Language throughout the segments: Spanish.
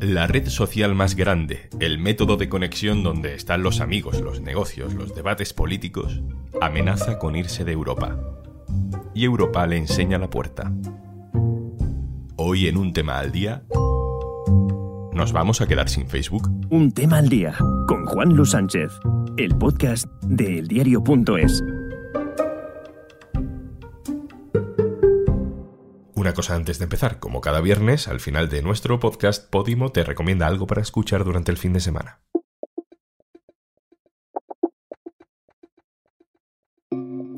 La red social más grande, el método de conexión donde están los amigos, los negocios, los debates políticos, amenaza con irse de Europa. Y Europa le enseña la puerta. Hoy en un tema al día, ¿nos vamos a quedar sin Facebook? Un tema al día con Juan Luis Sánchez, el podcast de eldiario.es. Una cosa antes de empezar, como cada viernes, al final de nuestro podcast, Podimo te recomienda algo para escuchar durante el fin de semana.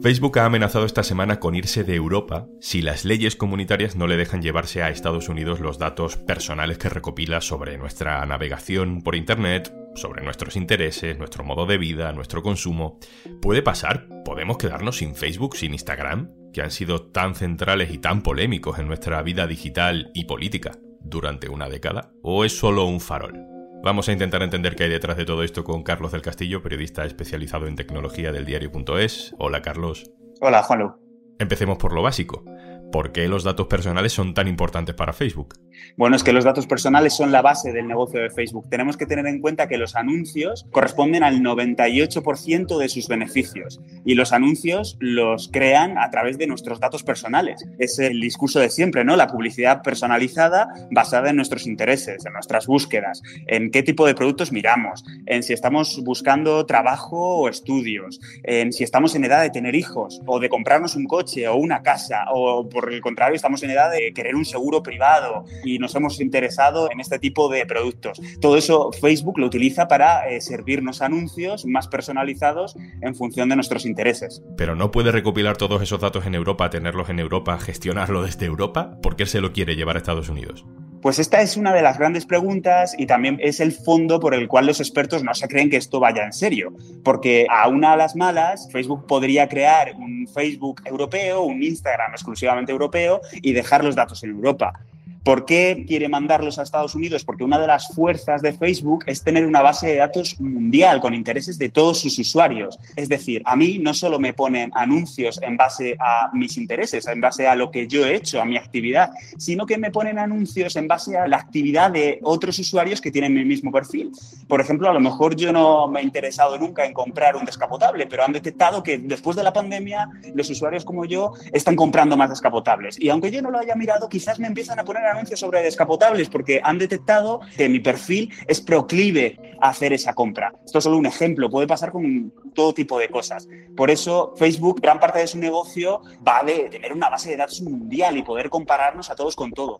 Facebook ha amenazado esta semana con irse de Europa si las leyes comunitarias no le dejan llevarse a Estados Unidos los datos personales que recopila sobre nuestra navegación por Internet, sobre nuestros intereses, nuestro modo de vida, nuestro consumo. ¿Puede pasar? ¿Podemos quedarnos sin Facebook, sin Instagram? Que han sido tan centrales y tan polémicos en nuestra vida digital y política durante una década? ¿O es solo un farol? Vamos a intentar entender qué hay detrás de todo esto con Carlos del Castillo, periodista especializado en tecnología del diario.es. Hola Carlos. Hola Juanlu. Empecemos por lo básico. ¿Por qué los datos personales son tan importantes para Facebook? Bueno, es que los datos personales son la base del negocio de Facebook. Tenemos que tener en cuenta que los anuncios corresponden al 98% de sus beneficios y los anuncios los crean a través de nuestros datos personales. Es el discurso de siempre, ¿no? La publicidad personalizada basada en nuestros intereses, en nuestras búsquedas, en qué tipo de productos miramos, en si estamos buscando trabajo o estudios, en si estamos en edad de tener hijos o de comprarnos un coche o una casa o por el contrario estamos en edad de querer un seguro privado nos hemos interesado en este tipo de productos. Todo eso Facebook lo utiliza para eh, servirnos anuncios más personalizados en función de nuestros intereses. Pero no puede recopilar todos esos datos en Europa, tenerlos en Europa, gestionarlo desde Europa. ¿Por qué se lo quiere llevar a Estados Unidos? Pues esta es una de las grandes preguntas y también es el fondo por el cual los expertos no se creen que esto vaya en serio, porque a una de las malas, Facebook podría crear un Facebook europeo, un Instagram exclusivamente europeo y dejar los datos en Europa. ¿Por qué quiere mandarlos a Estados Unidos? Porque una de las fuerzas de Facebook es tener una base de datos mundial con intereses de todos sus usuarios. Es decir, a mí no solo me ponen anuncios en base a mis intereses, en base a lo que yo he hecho, a mi actividad, sino que me ponen anuncios en base a la actividad de otros usuarios que tienen mi mismo perfil. Por ejemplo, a lo mejor yo no me he interesado nunca en comprar un descapotable, pero han detectado que después de la pandemia los usuarios como yo están comprando más descapotables. Y aunque yo no lo haya mirado, quizás me empiezan a poner anuncios sobre descapotables porque han detectado que mi perfil es proclive a hacer esa compra. Esto es solo un ejemplo, puede pasar con todo tipo de cosas. Por eso Facebook, gran parte de su negocio va de tener una base de datos mundial y poder compararnos a todos con todos.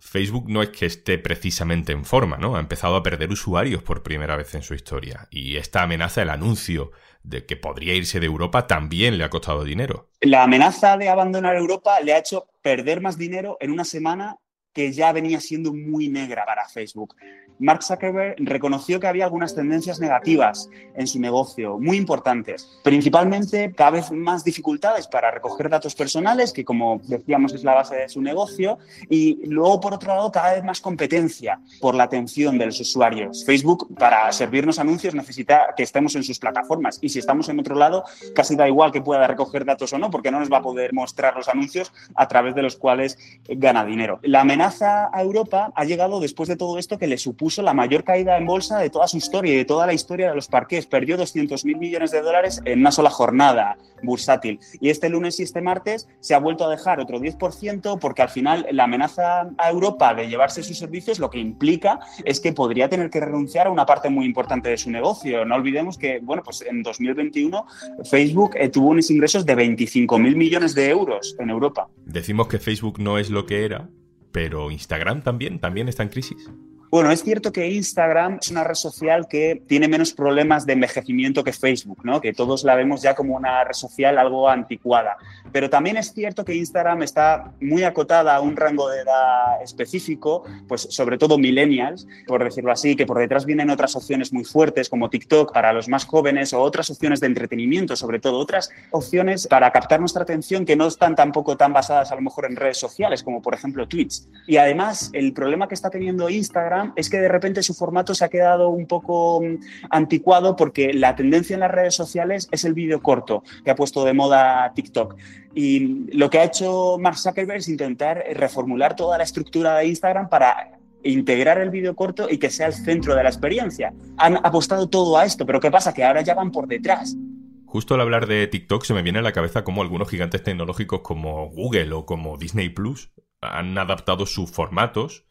Facebook no es que esté precisamente en forma, ¿no? Ha empezado a perder usuarios por primera vez en su historia. Y esta amenaza, el anuncio de que podría irse de Europa, también le ha costado dinero. La amenaza de abandonar Europa le ha hecho perder más dinero en una semana que ya venía siendo muy negra para Facebook. Mark Zuckerberg reconoció que había algunas tendencias negativas en su negocio, muy importantes. Principalmente, cada vez más dificultades para recoger datos personales, que como decíamos es la base de su negocio, y luego, por otro lado, cada vez más competencia por la atención de los usuarios. Facebook, para servirnos anuncios, necesita que estemos en sus plataformas, y si estamos en otro lado, casi da igual que pueda recoger datos o no, porque no nos va a poder mostrar los anuncios a través de los cuales gana dinero. La amenaza a Europa ha llegado después de todo esto que le supuso la mayor caída en bolsa de toda su historia y de toda la historia de los parques. Perdió 200 mil millones de dólares en una sola jornada bursátil. Y este lunes y este martes se ha vuelto a dejar otro 10% porque al final la amenaza a Europa de llevarse sus servicios lo que implica es que podría tener que renunciar a una parte muy importante de su negocio. No olvidemos que, bueno, pues en 2021 Facebook eh, tuvo unos ingresos de 25 mil millones de euros en Europa. Decimos que Facebook no es lo que era, pero Instagram también, también está en crisis. Bueno, es cierto que Instagram es una red social que tiene menos problemas de envejecimiento que Facebook, ¿no? que todos la vemos ya como una red social algo anticuada. Pero también es cierto que Instagram está muy acotada a un rango de edad específico, pues sobre todo millennials, por decirlo así, que por detrás vienen otras opciones muy fuertes como TikTok para los más jóvenes o otras opciones de entretenimiento, sobre todo otras opciones para captar nuestra atención que no están tampoco tan basadas a lo mejor en redes sociales como por ejemplo Twitch. Y además el problema que está teniendo Instagram Es que de repente su formato se ha quedado un poco mm, anticuado porque la tendencia en las redes sociales es el vídeo corto que ha puesto de moda TikTok. Y lo que ha hecho Mark Zuckerberg es intentar reformular toda la estructura de Instagram para integrar el vídeo corto y que sea el centro de la experiencia. Han apostado todo a esto, pero ¿qué pasa? Que ahora ya van por detrás. Justo al hablar de TikTok se me viene a la cabeza cómo algunos gigantes tecnológicos como Google o como Disney Plus han adaptado sus formatos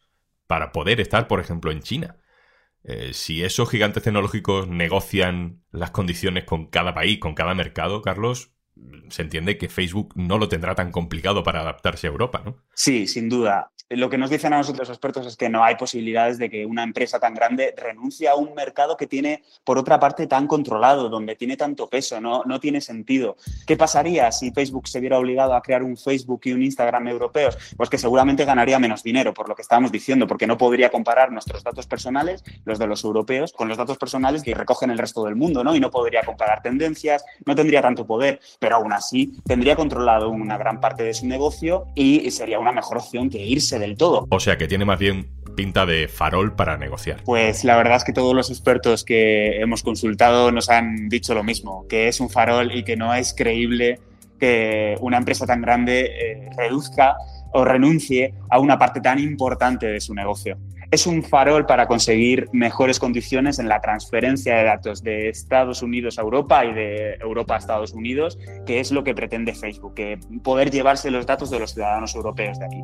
para poder estar, por ejemplo, en China. Eh, si esos gigantes tecnológicos negocian las condiciones con cada país, con cada mercado, Carlos, se entiende que Facebook no lo tendrá tan complicado para adaptarse a Europa, ¿no? Sí, sin duda. Lo que nos dicen a nosotros los expertos es que no hay posibilidades de que una empresa tan grande renuncie a un mercado que tiene, por otra parte, tan controlado, donde tiene tanto peso, no, no tiene sentido. ¿Qué pasaría si Facebook se viera obligado a crear un Facebook y un Instagram europeos? Pues que seguramente ganaría menos dinero, por lo que estábamos diciendo, porque no podría comparar nuestros datos personales, los de los europeos, con los datos personales que recogen el resto del mundo, ¿no? Y no podría comparar tendencias, no tendría tanto poder, pero aún así tendría controlado una gran parte de su negocio y sería una mejor opción que irse del todo. O sea que tiene más bien pinta de farol para negociar. Pues la verdad es que todos los expertos que hemos consultado nos han dicho lo mismo, que es un farol y que no es creíble que una empresa tan grande eh, reduzca o renuncie a una parte tan importante de su negocio es un farol para conseguir mejores condiciones en la transferencia de datos de Estados Unidos a Europa y de Europa a Estados Unidos, que es lo que pretende Facebook, que poder llevarse los datos de los ciudadanos europeos de aquí.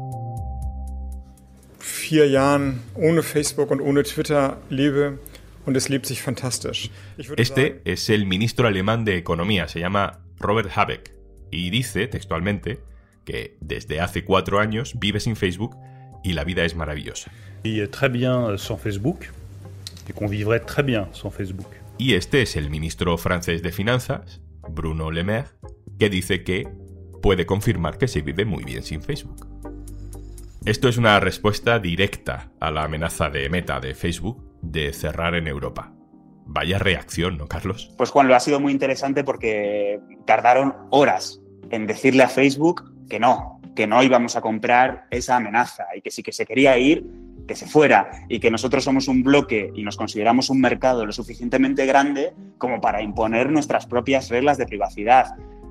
Vier Jahren ohne Facebook und ohne Twitter lebe und es lebt sich fantastisch. Este es el ministro alemán de Economía, se llama Robert Habeck, y dice textualmente que desde hace cuatro años vive sin Facebook y la vida es maravillosa. Y très bien sans Facebook et qu'on vivrait très bien sans Facebook. Y este es el ministro francés de Finanzas, Bruno Le Maire, que dice que puede confirmar que se vive muy bien sin Facebook. Esto es una respuesta directa a la amenaza de Meta de Facebook de cerrar en Europa. Vaya reacción, ¿no, Carlos? Pues Juan, lo ha sido muy interesante porque tardaron horas en decirle a Facebook que no, que no íbamos a comprar esa amenaza y que si que se quería ir, que se fuera y que nosotros somos un bloque y nos consideramos un mercado lo suficientemente grande como para imponer nuestras propias reglas de privacidad.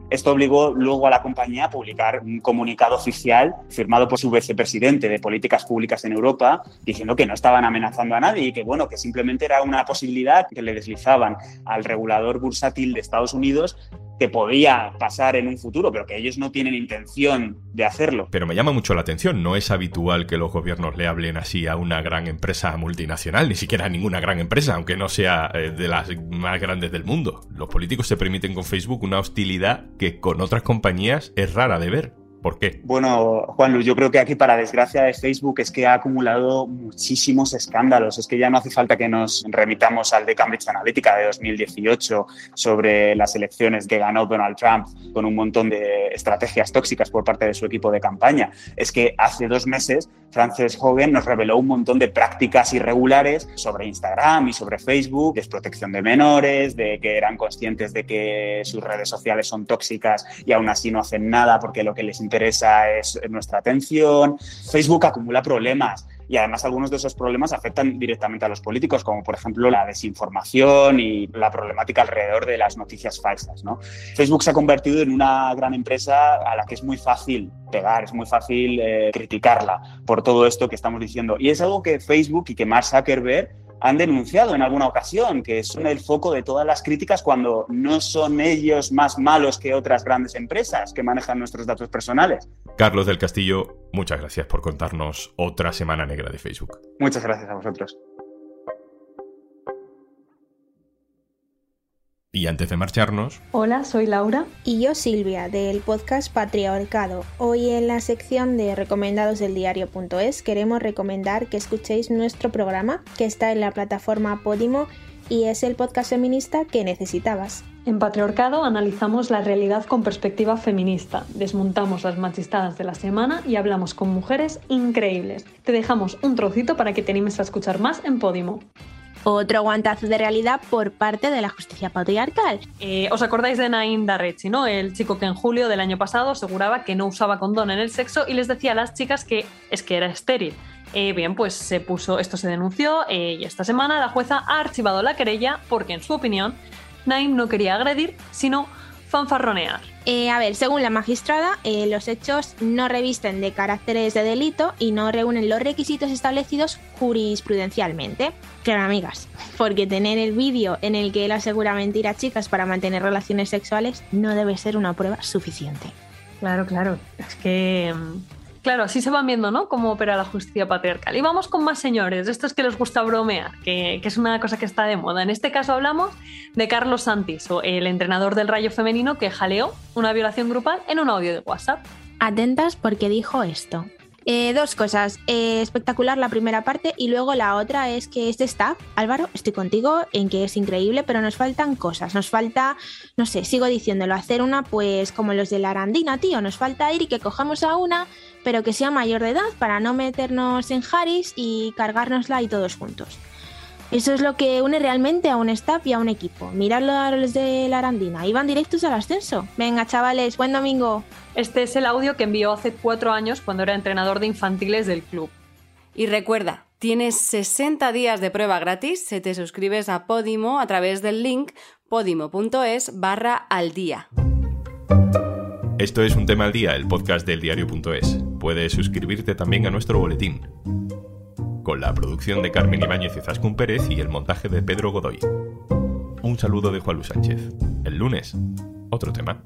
Esto obligó luego a la compañía a publicar un comunicado oficial firmado por su vicepresidente de políticas públicas en Europa diciendo que no estaban amenazando a nadie y que bueno, que simplemente era una posibilidad que le deslizaban al regulador bursátil de Estados Unidos que podía pasar en un futuro, pero que ellos no tienen intención de hacerlo. Pero me llama mucho la atención, no es habitual que los gobiernos le hablen así a una gran empresa multinacional, ni siquiera a ninguna gran empresa, aunque no sea eh, de las más grandes del mundo. Los políticos se permiten con Facebook una hostilidad que con otras compañías es rara de ver. ¿Por qué? Bueno, Juan yo creo que aquí, para desgracia de Facebook, es que ha acumulado muchísimos escándalos. Es que ya no hace falta que nos remitamos al de Cambridge Analytica de 2018 sobre las elecciones que ganó Donald Trump con un montón de estrategias tóxicas por parte de su equipo de campaña. Es que hace dos meses Frances Hogan nos reveló un montón de prácticas irregulares sobre Instagram y sobre Facebook, desprotección de menores, de que eran conscientes de que sus redes sociales son tóxicas y aún así no hacen nada porque lo que les interesa interesa es nuestra atención. Facebook acumula problemas y además algunos de esos problemas afectan directamente a los políticos, como por ejemplo la desinformación y la problemática alrededor de las noticias falsas. Facebook se ha convertido en una gran empresa a la que es muy fácil pegar, es muy fácil eh, criticarla por todo esto que estamos diciendo. Y es algo que Facebook y que Mark Zuckerberg han denunciado en alguna ocasión, que son el foco de todas las críticas cuando no son ellos más malos que otras grandes empresas que manejan nuestros datos personales. Carlos del Castillo, muchas gracias por contarnos otra semana negra de Facebook. Muchas gracias a vosotros. Y antes de marcharnos... Hola, soy Laura. Y yo Silvia, del podcast Patriarcado. Hoy en la sección de recomendados del diario.es queremos recomendar que escuchéis nuestro programa que está en la plataforma Podimo y es el podcast feminista que necesitabas. En Patriarcado analizamos la realidad con perspectiva feminista, desmontamos las machistadas de la semana y hablamos con mujeres increíbles. Te dejamos un trocito para que te animes a escuchar más en Podimo. Otro guantazo de realidad por parte de la justicia patriarcal. Eh, ¿Os acordáis de Naim Darrechi, no? El chico que en julio del año pasado aseguraba que no usaba condón en el sexo y les decía a las chicas que es que era estéril. Eh, bien, pues se puso, esto se denunció eh, y esta semana la jueza ha archivado la querella porque, en su opinión, Naim no quería agredir, sino fanfarronear. Eh, a ver, según la magistrada, los hechos no revisten de caracteres de delito y no reúnen los requisitos establecidos jurisprudencialmente. Claro, amigas, porque tener el vídeo en el que él asegura mentir a chicas para mantener relaciones sexuales no debe ser una prueba suficiente. Claro, claro. Es que mm, Claro, así se van viendo, ¿no? Cómo opera la justicia patriarcal. Y vamos con más señores, estos que les gusta bromear, que, es una cosa que está de moda. En este caso hablamos de Carlos Santis, el entrenador del Rayo Femenino que jaleó una violación grupal en un audio de WhatsApp. Atentas porque dijo esto. Eh, dos cosas. Eh, espectacular la primera parte y luego la otra es que este staff, Álvaro, estoy contigo en que es increíble, pero nos faltan cosas. Nos falta, no sé, sigo diciéndolo, hacer una pues como los de la Arandina, tío. Nos falta ir y que cojamos a una, pero que sea mayor de edad para no meternos en Harris y cargárnosla y todos juntos. Eso es lo que une realmente a un staff y a un equipo. Miradlo a los de la Arandina. Iban directos al ascenso. Venga, chavales, buen domingo. Este es el audio que envió hace cuatro años cuando era entrenador de infantiles del club. Y recuerda, tienes 60 días de prueba gratis si te suscribes a Podimo a través del link podimo.es barra al día. Esto es Un Tema al Día, el podcast del diario.es. Puedes suscribirte también a nuestro boletín. Con la producción de Carmen Ibáñez y Zascún Pérez y el montaje de Pedro Godoy. Un saludo de Juan Luis Sánchez. El lunes, otro tema.